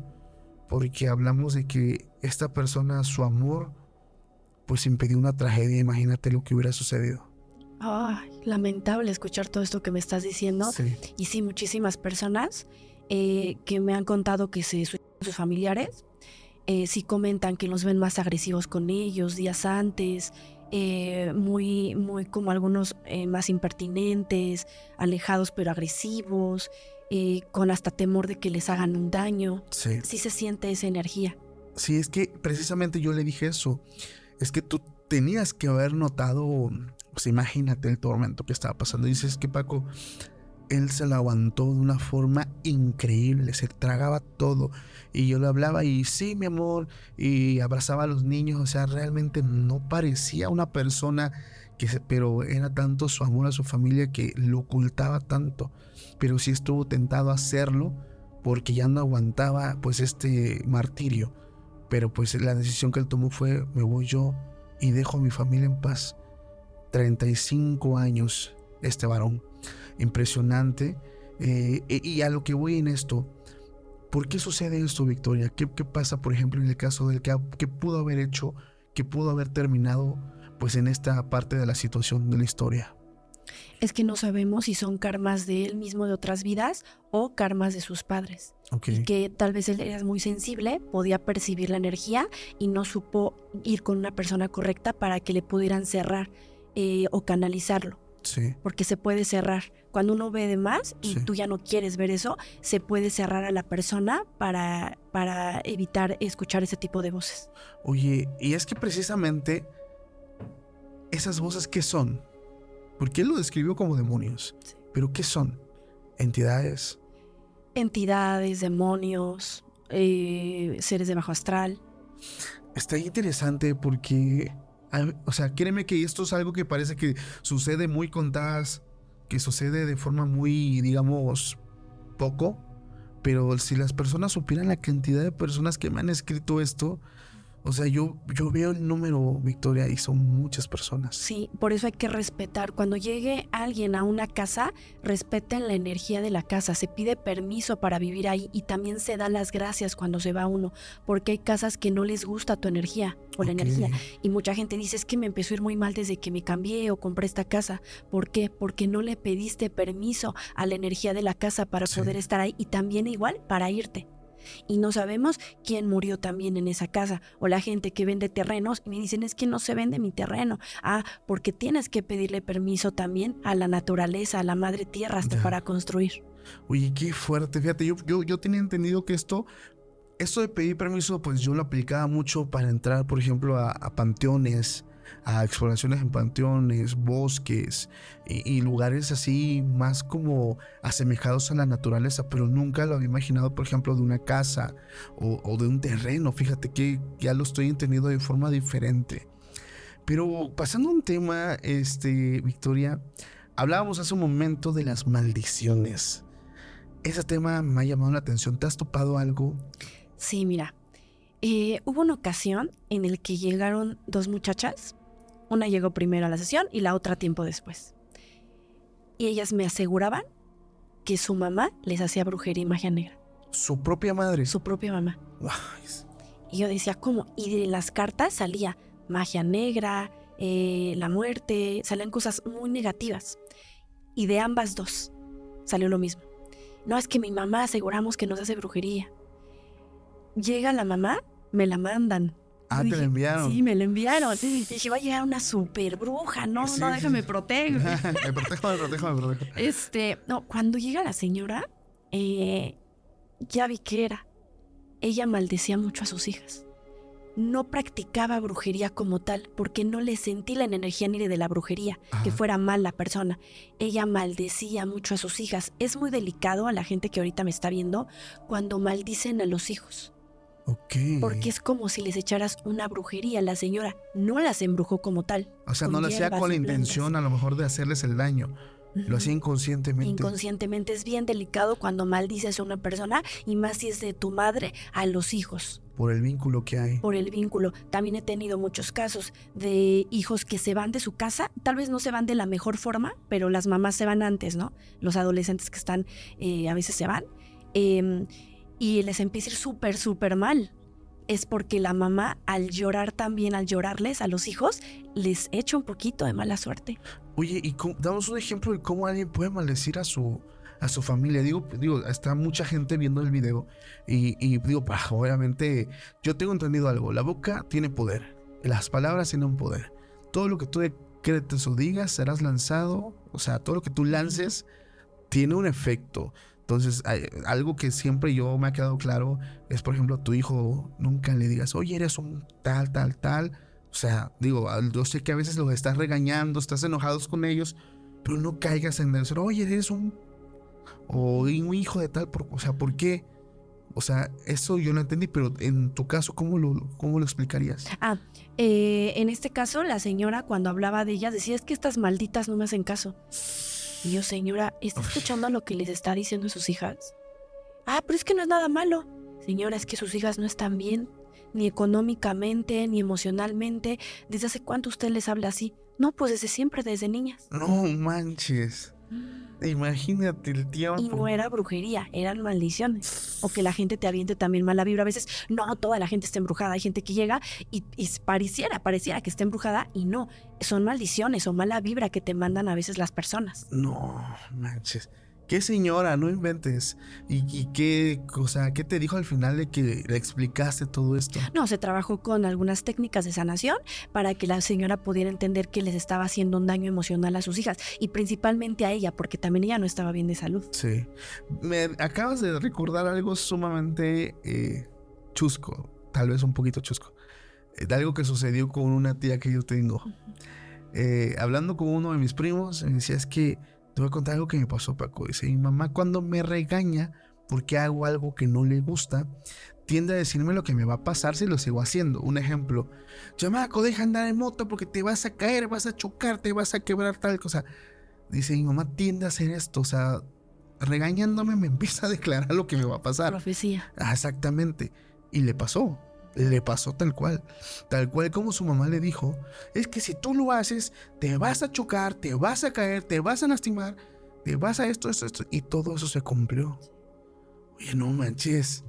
porque hablamos de que esta persona, su amor, pues impidió una tragedia. Imagínate lo que hubiera sucedido. Ay, lamentable escuchar todo esto que me estás diciendo. Y sí, muchísimas personas eh, que me han contado que se sus familiares, eh, sí comentan que los ven más agresivos con ellos días antes, eh, muy, muy como algunos eh, más impertinentes, alejados pero agresivos, eh, con hasta temor de que les hagan un daño. Sí. sí se siente esa energía. Sí, es que precisamente yo le dije eso. Es que tú tenías que haber notado, pues imagínate el tormento que estaba pasando. dices que Paco, él se lo aguantó de una forma increíble, se tragaba todo. Y yo le hablaba y sí, mi amor, y abrazaba a los niños, o sea, realmente no parecía una persona que, pero era tanto su amor a su familia que lo ocultaba tanto. Pero sí estuvo tentado a hacerlo porque ya no aguantaba pues este martirio. Pero pues la decisión que él tomó fue, me voy yo y dejo a mi familia en paz. 35 años este varón impresionante. Eh, y a lo que voy en esto, ¿por qué sucede esto, Victoria? ¿Qué, pasa, por ejemplo, en el caso del que, que pudo haber hecho, que pudo haber terminado, pues en esta parte de la situación de la historia? Es que no sabemos si son karmas de él mismo de otras vidas o karmas de sus padres. Y que tal vez él era muy sensible, podía percibir la energía y no supo ir con una persona correcta para que le pudieran cerrar eh, o canalizarlo. Porque se puede cerrar. Cuando uno ve de más y tú ya no quieres ver eso, se puede cerrar a la persona para, para evitar escuchar ese tipo de voces. Oye, y es que precisamente esas voces, ¿qué son? Porque él lo describió como demonios. Pero ¿qué son? ¿Entidades? Entidades, demonios, eh, seres de bajo astral. Está interesante porque o sea, créeme que esto es algo que parece que sucede muy contadas, que sucede de forma muy, digamos, poco, pero si las personas supieran la cantidad de personas que me han escrito esto, o sea, yo, yo veo el número, Victoria, y son muchas personas. Sí, por eso hay que respetar. Cuando llegue alguien a una casa, respeten la energía de la casa. Se pide permiso para vivir ahí y también se da las gracias cuando se va uno, porque hay casas que no les gusta tu energía o la energía. Y mucha gente dice, es que me empezó a ir muy mal desde que me cambié o compré esta casa. ¿Por qué? Porque no le pediste permiso a la energía de la casa para poder estar ahí y también igual para irte y no sabemos quién murió también en esa casa. O la gente que vende terrenos y me dicen es que no se vende mi terreno. Ah, porque tienes que pedirle permiso también a la naturaleza, a la madre tierra hasta para construir. Oye, qué fuerte. Fíjate, yo, yo, yo tenía entendido que esto esto de pedir permiso, pues yo lo aplicaba mucho para entrar, por ejemplo, a, a panteones, a exploraciones en panteones, bosques y, lugares así más como asemejados a la naturaleza, pero nunca lo había imaginado, por ejemplo, de una casa o, de un terreno. Fíjate que ya lo estoy entendiendo de forma diferente. Pero pasando a un tema, este, Victoria, hablábamos hace un momento de las maldiciones. Ese tema me ha llamado la atención. ¿Te has topado algo? Sí, mira. Eh, hubo una ocasión en el que llegaron dos muchachas una llegó primero a la sesión y la otra tiempo después. Y ellas me aseguraban que su mamá les hacía brujería y magia negra. ¿Su propia madre? Su propia mamá. Y yo decía, ¿cómo? Y de las cartas salía magia negra, eh, la muerte, salían cosas muy negativas. Y de ambas dos salió lo mismo. No es que mi mamá aseguramos que nos hace brujería. Llega la mamá, me la mandan. Ah, te la enviaron. Sí, me la enviaron. Y dije, va a llegar una super bruja. No, no, déjame proteger. [laughs] me protejo, me protejo, me protejo. Este, no, cuando llega la señora, eh, ya vi que era. Ella maldecía mucho a sus hijas. no practicaba brujería como tal, porque no le sentí la energía ni de la brujería, que fuera mal la persona. Ella maldecía mucho a sus hijas. Es muy delicado a la gente que ahorita me está viendo cuando maldicen a los hijos, Porque es como si les echaras una brujería. La señora no las embrujó como tal. O sea, no lo hacía con la intención a lo mejor de hacerles el daño. Lo hacía inconscientemente. Inconscientemente es bien delicado cuando maldices a una persona y más si es de tu madre a los hijos. por el vínculo que hay. por el vínculo. También he tenido muchos casos de hijos que se van de su casa, tal vez no se van de la mejor forma, pero las mamás se van antes, ¿no? Los adolescentes que están eh, a veces se van eh, y les empieza a ir súper, súper mal. Es porque la mamá al llorar también, al llorarles a los hijos, les echa un poquito de mala suerte. Oye, y cómo- damos un ejemplo de cómo alguien puede maldecir a su, a su familia. Digo, digo, está mucha gente viendo el video y, y digo, bah, obviamente, yo tengo entendido algo. La boca tiene poder. Las palabras tienen poder. Todo lo que tú decretes o digas serás lanzado. O sea, todo lo que tú lances tiene un efecto. Entonces, algo que siempre yo me ha quedado claro es, por ejemplo, a tu hijo nunca le digas, oye, eres un tal, tal, tal. O sea, digo, yo sé que a veces los estás regañando, estás enojados con ellos, pero no caigas en decir, oye, eres un. O un hijo de tal. o sea, ¿por qué? O sea, eso yo no entendí, pero en tu caso, ¿cómo lo, cómo lo explicarías? Ah, eh, en este caso, la señora cuando hablaba de ellas decía, es que estas malditas no me hacen caso. Y yo, señora, ¿está escuchando lo que les está diciendo sus hijas? Ah, pero es que no es nada malo. Señora, es que sus hijas no están bien, ni económicamente, ni emocionalmente. ¿Desde hace cuánto usted les habla así? No, pues desde siempre, desde niñas. No manches. Imagínate el tiempo. Y no era brujería, eran maldiciones. O que la gente te aviente también mala vibra. A veces, no, toda la gente está embrujada. Hay gente que llega y, y pareciera, pareciera que está embrujada y no. Son maldiciones o mala vibra que te mandan a veces las personas. No manches. ¿Qué señora? No inventes. ¿Y, y qué, o sea, qué te dijo al final de que le explicaste todo esto? No, se trabajó con algunas técnicas de sanación para que la señora pudiera entender que les estaba haciendo un daño emocional a sus hijas y principalmente a ella, porque también ella no estaba bien de salud. Sí. Me acabas de recordar algo sumamente eh, chusco, tal vez un poquito chusco, eh, de algo que sucedió con una tía que yo tengo. Eh, hablando con uno de mis primos, me decía, es que te voy a contar algo que me pasó, Paco. Dice, mi mamá cuando me regaña porque hago algo que no le gusta, tiende a decirme lo que me va a pasar si lo sigo haciendo. Un ejemplo, chamaco, deja andar en moto porque te vas a caer, vas a chocar, te vas a quebrar tal cosa. Dice, mi mamá tiende a hacer esto, o sea, regañándome me [laughs] empieza a declarar lo que me va a pasar. Profecía. Ah, exactamente. Y le pasó. Le pasó tal cual. Tal cual como su mamá le dijo. Es que si tú lo haces, te vas a chocar, te vas a caer, te vas a lastimar, te vas a esto, esto, esto. Y todo eso se cumplió. Oye, no manches.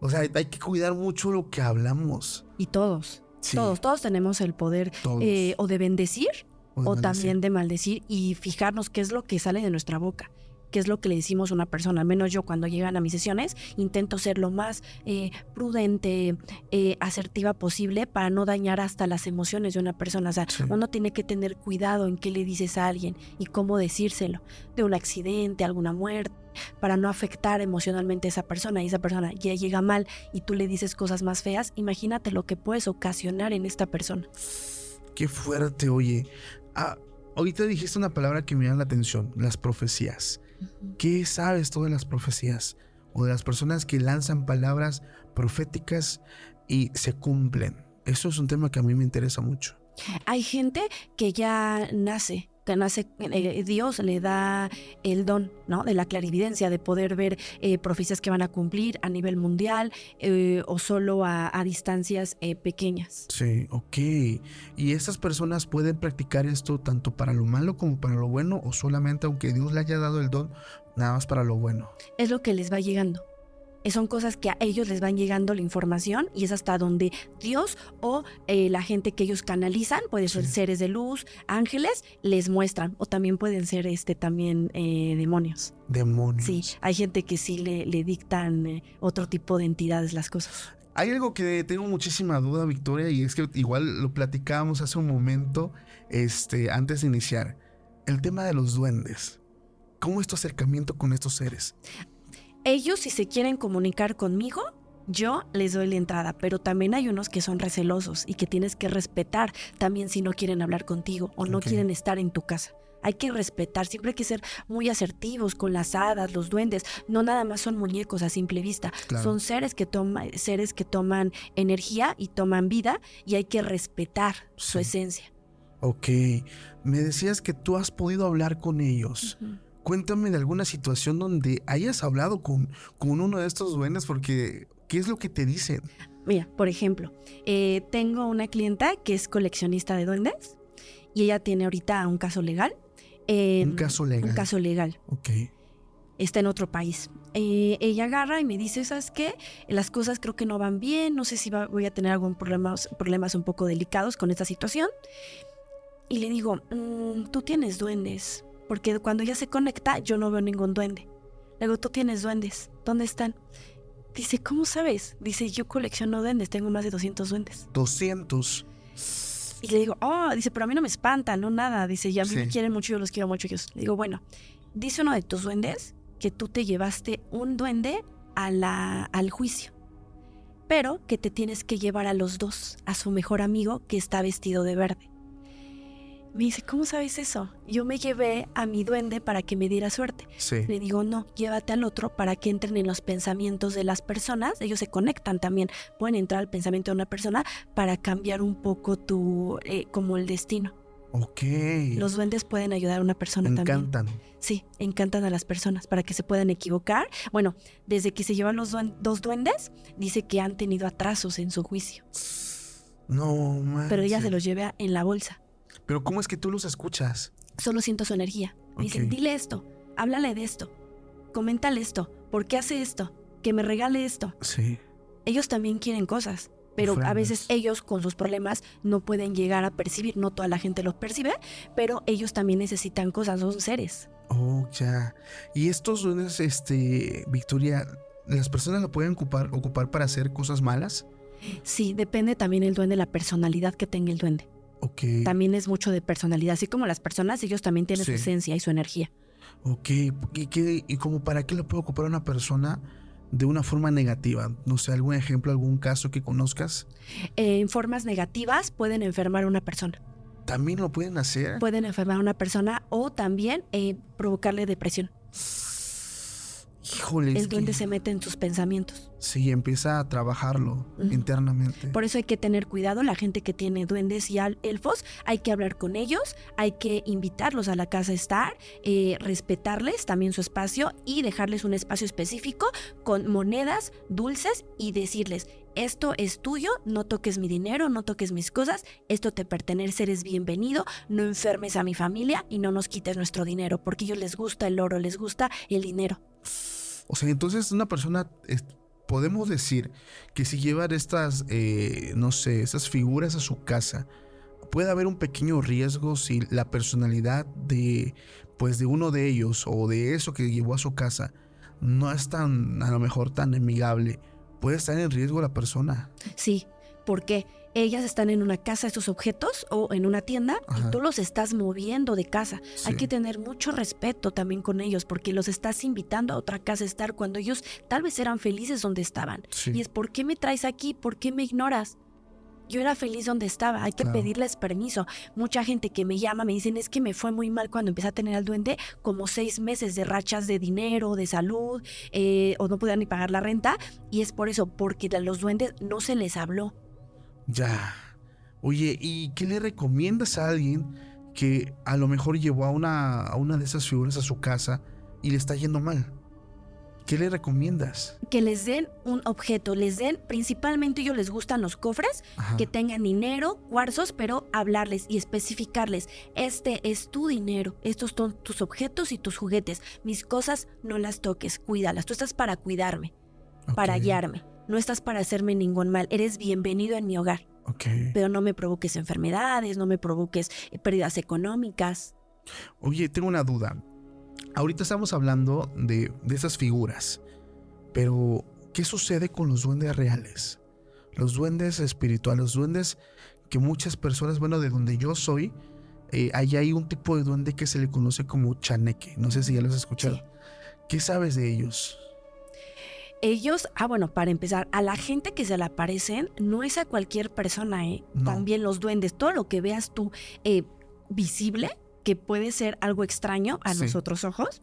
O sea, hay que cuidar mucho lo que hablamos. Y todos, Sí, todos, todos tenemos el poder eh, o de bendecir O de o maldecir. también de maldecir y fijarnos qué es lo que sale de nuestra boca, qué es lo que le decimos a una persona. Al menos yo cuando llegan a mis sesiones intento ser lo más eh, prudente, eh, asertiva posible para no dañar hasta las emociones de una persona. O sea, Sí. uno tiene que tener cuidado en qué le dices a alguien y cómo decírselo, de un accidente, alguna muerte para no afectar emocionalmente a esa persona y esa persona ya llega mal y tú le dices cosas más feas, imagínate lo que puedes ocasionar en esta persona. Qué fuerte, oye. Ah, ahorita dijiste una palabra que me llama la atención, las profecías. ¿Qué sabes tú de las profecías? O de las personas que lanzan palabras proféticas y se cumplen. Eso es un tema que a mí me interesa mucho. Hay gente que ya nace, que nace, eh, Dios le da el don, ¿no? De la clarividencia, de poder ver eh, profecías que van a cumplir a nivel mundial eh, o solo a, a distancias eh, pequeñas. Sí, ok. ¿Y estas personas pueden practicar esto tanto para lo malo como para lo bueno? ¿O solamente aunque Dios le haya dado el don, nada más para lo bueno? Es lo que les va llegando. Eh, Son cosas que a ellos les van llegando la información y es hasta donde Dios o eh, la gente que ellos canalizan, puede ser Sí. seres de luz, ángeles, les muestran. O también pueden ser este también eh, demonios. Demonios. Sí, hay gente que sí le, le dictan eh, otro tipo de entidades las cosas. Hay algo que tengo muchísima duda, Victoria, y es que igual lo platicábamos hace un momento, este, antes de iniciar. El tema de los duendes. ¿Cómo es tu acercamiento con estos seres? Ellos, si se quieren comunicar conmigo, yo les doy la entrada, pero también hay unos que son recelosos y que tienes que respetar también si no quieren hablar contigo o no quieren estar en tu casa. Hay que respetar, siempre hay que ser muy asertivos con las hadas, los duendes. No nada más son muñecos a simple vista, Claro. son seres que, toma- seres que toman energía y toman vida y hay que respetar su esencia. Ok, me decías que tú has podido hablar con ellos. Cuéntame de alguna situación donde hayas hablado con, con uno de estos duendes porque ¿qué es lo que te dicen? Mira, por ejemplo, eh, tengo una clienta que es coleccionista de duendes y ella tiene ahorita un caso legal. eh, Un caso legal. Un caso legal. Ok, Está en otro país. Eh, ella agarra y me dice, ¿sabes qué? Las cosas creo que no van bien, no sé si va- voy a tener algún problemas, problemas un poco delicados con esta situación. Y le digo, "Mm, tú tienes duendes, porque cuando ella se conecta yo no veo ningún duende. Le digo, tú tienes duendes, ¿dónde están? Dice, ¿cómo sabes? Dice, yo colecciono duendes, tengo más de 200 duendes. 200. Y le digo, oh, dice, pero a mí no me espantan, no nada. Dice, ya a mí me Sí. quieren mucho, yo los quiero mucho ellos. Le digo, bueno, dice uno de tus duendes que tú te llevaste un duende a la, al juicio, pero que te tienes que llevar a los dos, a su mejor amigo que está vestido de verde. Me dice, ¿cómo sabes eso? Yo me llevé a mi duende para que me diera suerte. Sí. Le digo, no, llévate al otro para que entren en los pensamientos de las personas. Ellos se conectan también, pueden entrar al pensamiento de una persona para cambiar un poco tu, eh, como el destino. Ok. Los duendes pueden ayudar a una persona me también. encantan. Sí, encantan a las personas para que se puedan equivocar. Bueno, desde que se llevan los duen- dos duendes, dice que han tenido atrasos en su juicio, No, man. pero ella se los lleva en la bolsa. Pero ¿cómo es que tú los escuchas? Solo siento su energía. Me dicen, dile esto, háblale de esto, coméntale esto, ¿por qué hace esto? Que me regale esto. Sí. ellos también quieren cosas, pero a veces ellos con sus problemas no pueden llegar a percibir, no toda la gente los percibe, pero ellos también necesitan cosas, son seres. Oh, ya. Y estos duendes, este, Victoria, ¿las personas lo pueden ocupar, ocupar para hacer cosas malas? Sí, depende también el duende, la personalidad que tenga el duende. También es mucho de personalidad, así como las personas, ellos también tienen su esencia y su energía. Ok. ¿Y, qué, ¿Y como para qué lo puede ocupar una persona de una forma negativa? No sé, algún ejemplo, algún caso que conozcas. Eh, en formas negativas pueden enfermar a una persona, También lo pueden hacer. pueden enfermar a una persona o también eh, provocarle depresión. Híjole. es El duende que- se mete en sus pensamientos. Sí, empieza a trabajarlo internamente. Por eso hay que tener cuidado, la gente que tiene duendes y elfos, hay que hablar con ellos, hay que invitarlos a la casa a estar, eh, respetarles también su espacio y dejarles un espacio específico con monedas, dulces y decirles, esto es tuyo, no toques mi dinero, no toques mis cosas, esto te pertenece, eres bienvenido, no enfermes a mi familia y no nos quites nuestro dinero, porque a ellos les gusta el oro, les gusta el dinero. O sea, entonces una persona, es- podemos decir que si llevan estas, eh, no sé, esas figuras a su casa, puede haber un pequeño riesgo si la personalidad de, pues, de uno de ellos o de eso que llevó a su casa no es tan, a lo mejor tan amigable. Puede estar en riesgo la persona. Sí, porque ellas están en una casa, estos objetos, o en una tienda, Ajá. y tú los estás moviendo de casa. Hay que tener mucho respeto también con ellos, porque los estás invitando a otra casa a estar cuando ellos tal vez eran felices donde estaban. Sí. Y es, ¿por qué me traes aquí? ¿Por qué me ignoras? Yo era feliz donde estaba, hay que Claro. pedirles permiso. Mucha gente que me llama me dicen, es que me fue muy mal cuando empecé a tener al duende, como seis meses de rachas de dinero, de salud, eh, o no podían ni pagar la renta. Y es por eso, porque a los duendes no se les habló. Ya. Oye, ¿y qué le recomiendas a alguien que a lo mejor llevó a una, a una de esas figuras a su casa y le está yendo mal? ¿Qué le recomiendas? que les den un objeto, les den, principalmente ellos les gustan los cofres, Ajá. que tengan dinero, cuarzos, pero hablarles y especificarles, este es tu dinero, estos son tus objetos y tus juguetes, mis cosas no las toques, cuídalas, tú estás para cuidarme, para guiarme, no estás para hacerme ningún mal, eres bienvenido en mi hogar, Ok. pero no me provoques enfermedades, no me provoques eh, pérdidas económicas. Oye, tengo una duda. Ahorita estamos hablando de, de esas figuras, pero ¿qué sucede con los duendes reales? Los duendes espirituales, los duendes que muchas personas, bueno, de donde yo soy, eh, ahí hay un tipo de duende que se le conoce como chaneque. No sé si ya los has escuchado. Sí. ¿Qué sabes de ellos? Ellos, ah, bueno, para empezar, a la gente que se le aparecen no es a cualquier persona, ¿eh? No. También los duendes, todo lo que veas tú eh, visible, que puede ser algo extraño a Sí. nosotros ojos,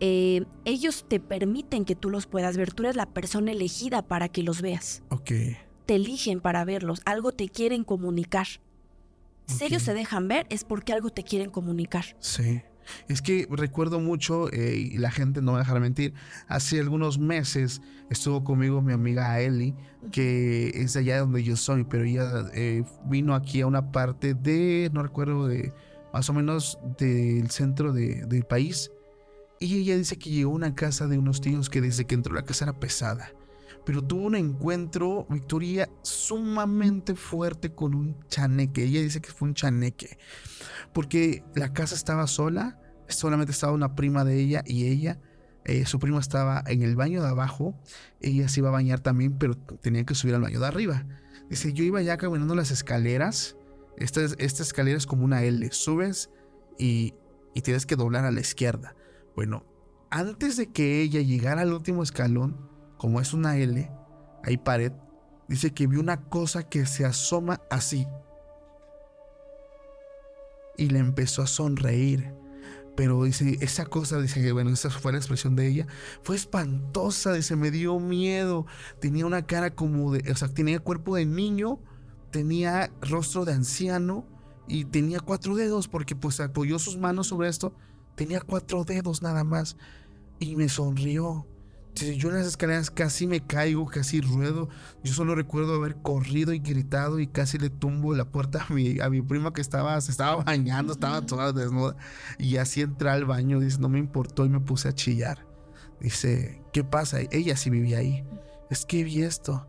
eh, ellos te permiten que tú los puedas ver. Tú eres la persona elegida para que los veas. Ok. Te eligen para verlos, algo te quieren comunicar. Si ellos se dejan ver, es porque algo te quieren comunicar. Sí. Es que recuerdo mucho, eh, y la gente no va a dejar mentir, hace algunos meses estuvo conmigo mi amiga Eli, que es de allá donde yo soy, pero ella eh, vino aquí a una parte de, no recuerdo, de más o menos del centro de- del país. Y ella dice que llegó a una casa de unos tíos que desde que entró la casa era pesada. Pero tuvo un encuentro, Victoria, sumamente fuerte con un chaneque. Ella dice que fue un chaneque porque la casa estaba sola, solamente estaba una prima de ella y ella, eh, su prima estaba en el baño de abajo, ella se iba a bañar también, pero tenía que subir al baño de arriba. Dice, yo iba ya caminando las escaleras, esta, es- esta escalera es como una L, subes y, y tienes que doblar a la izquierda. Bueno, antes de que ella llegara al último escalón, como es una L, hay pared, dice que vio una cosa que se asoma así y le empezó a sonreír. Pero dice, esa cosa, dice que bueno, esa fue la expresión de ella, fue espantosa, dice, me dio miedo. Tenía una cara como de, o sea, tenía cuerpo de niño, tenía rostro de anciano y tenía cuatro dedos porque pues apoyó sus manos sobre esto, tenía cuatro dedos nada más y me sonrió. Yo en las escaleras casi me caigo, casi ruedo. Yo solo recuerdo haber corrido y gritado y casi le tumbo la puerta a mi, a mi prima que estaba, se estaba bañando, estaba toda desnuda. Y así entré al baño, dice, no me importó y me puse a chillar. Dice, ¿qué pasa? Ella sí vivía ahí. Es que vi esto.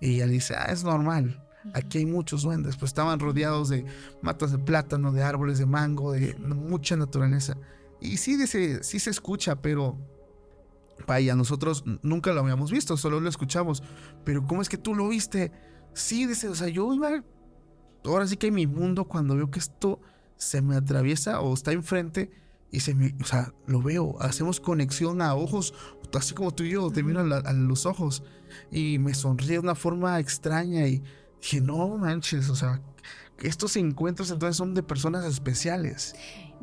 Y ella dice, ah, es normal. Aquí hay muchos duendes. Pues estaban rodeados de matas de plátano, de árboles de mango, de mucha naturaleza. Y sí, dice, sí se escucha, pero vaya, nosotros nunca lo habíamos visto, solo lo escuchamos. Pero ¿cómo es que tú lo viste? Sí, dice, o sea, yo iba, ahora sí que en mi mundo cuando veo que esto se me atraviesa o está enfrente y se me, o sea, lo veo, hacemos conexión a ojos, así como tú y yo, te miro a, la- a los ojos y me sonríe de una forma extraña y dije, no manches, o sea, estos encuentros entonces son de personas especiales.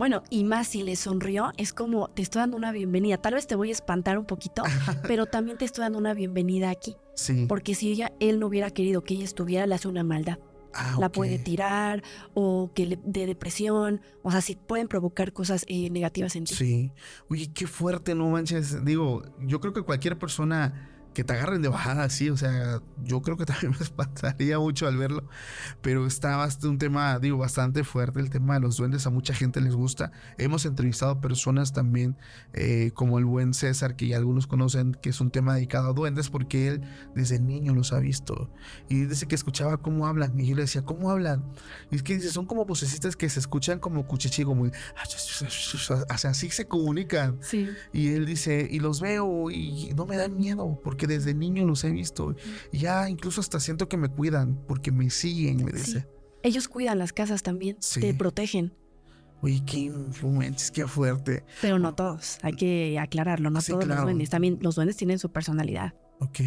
Bueno, y más si le sonrió, es como te estoy dando una bienvenida. Tal vez te voy a espantar un poquito, [laughs] pero también te estoy dando una bienvenida aquí. Sí. Porque si ella, él no hubiera querido que ella estuviera, le hace una maldad. Ah, La puede tirar o que le dé depresión. O sea, sí pueden provocar cosas eh, negativas en ti. Sí. Oye, qué fuerte, no manches. Digo, yo creo que cualquier persona que te agarren de bajada así, o sea, yo creo que [laughs] también me espantaría mucho al verlo. Pero está un tema, digo, bastante fuerte. El tema de los duendes a mucha gente les gusta. Hemos entrevistado personas también, eh, como el buen César, que ya algunos conocen, que es un tema dedicado a duendes, porque él desde niño los ha visto. Y dice que escuchaba cómo hablan. Y yo le decía, ¿cómo hablan? Y es que dice, son como vocecitas que se escuchan como cuchichi, como... O sea, así se comunican. Sí. Y él dice, y los veo y no me dan miedo porque desde niño los he visto. Y ya incluso hasta siento que me cuidan porque me siguen, me Sí. dice. Ellos cuidan las casas también, Sí. te protegen, Oye, qué influentes, qué fuerte. pero no todos. Hay que aclararlo, no Sí, todos claro. los duendes. También los duendes tienen su personalidad. Ok.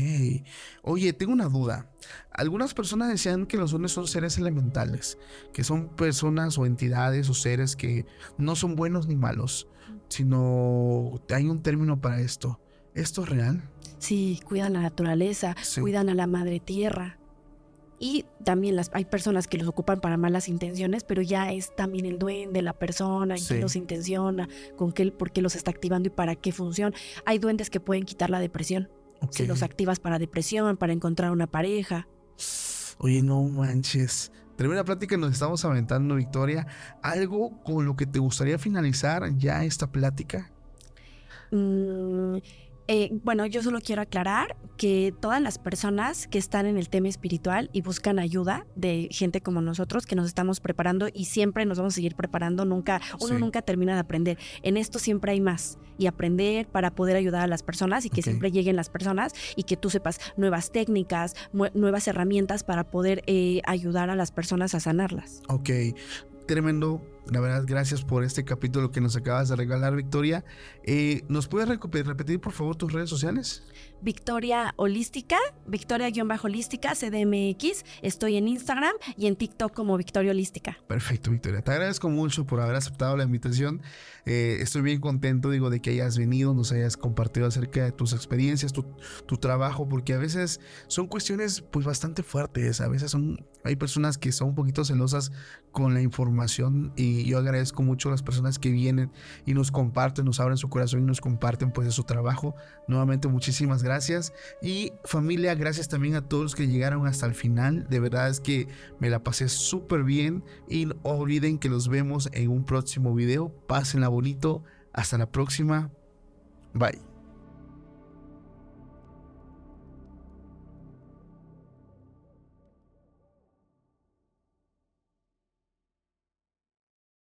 Oye, tengo una duda. Algunas personas decían que los duendes son seres elementales, que son personas o entidades o seres que no son buenos ni malos, sino hay un término para esto. ¿Esto es real? Sí, cuidan la naturaleza, Sí. cuidan a la madre tierra. Y también las, hay personas que los ocupan para malas intenciones, pero ya es también el duende, la persona, en Sí. qué los intenciona, con qué, por qué los está activando y para qué función. Hay duendes que pueden quitar la depresión. Si los activas para depresión, para encontrar una pareja. Oye, no manches. Tremenda plática nos estamos aventando, Victoria. ¿Algo con lo que te gustaría finalizar ya esta plática? Mm, eh, bueno, yo solo quiero aclarar que todas las personas que están en el tema espiritual y buscan ayuda de gente como nosotros, que nos estamos preparando y siempre nos vamos a seguir preparando, nunca, uno Sí. nunca termina de aprender. En esto siempre hay más y aprender para poder ayudar a las personas y que siempre lleguen las personas y que tú sepas nuevas técnicas, nuevas herramientas para poder eh, ayudar a las personas a sanarlas. Ok, tremendo. La verdad, gracias por este capítulo que nos acabas de regalar, Victoria. Eh, ¿Nos puedes repetir, por favor, tus redes sociales? Victoria Holística, Victoria-Holística, CDMX. Estoy en Instagram y en TikTok como Victoria Holística. Perfecto, Victoria. Te agradezco mucho por haber aceptado la invitación. Eh, estoy bien contento, digo, de que hayas venido, nos hayas compartido acerca de tus experiencias, tu, tu trabajo, porque a veces son cuestiones pues bastante fuertes. A veces son, hay personas que son un poquito celosas con la información y yo agradezco mucho a las personas que vienen y nos comparten, nos abren su corazón y nos comparten pues su trabajo. Nuevamente muchísimas gracias y familia, gracias también a todos los que llegaron hasta el final. De verdad es que me la pasé súper bien y no olviden que los vemos en un próximo video. Pásenla bonito. Hasta la próxima. Bye.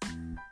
Bye.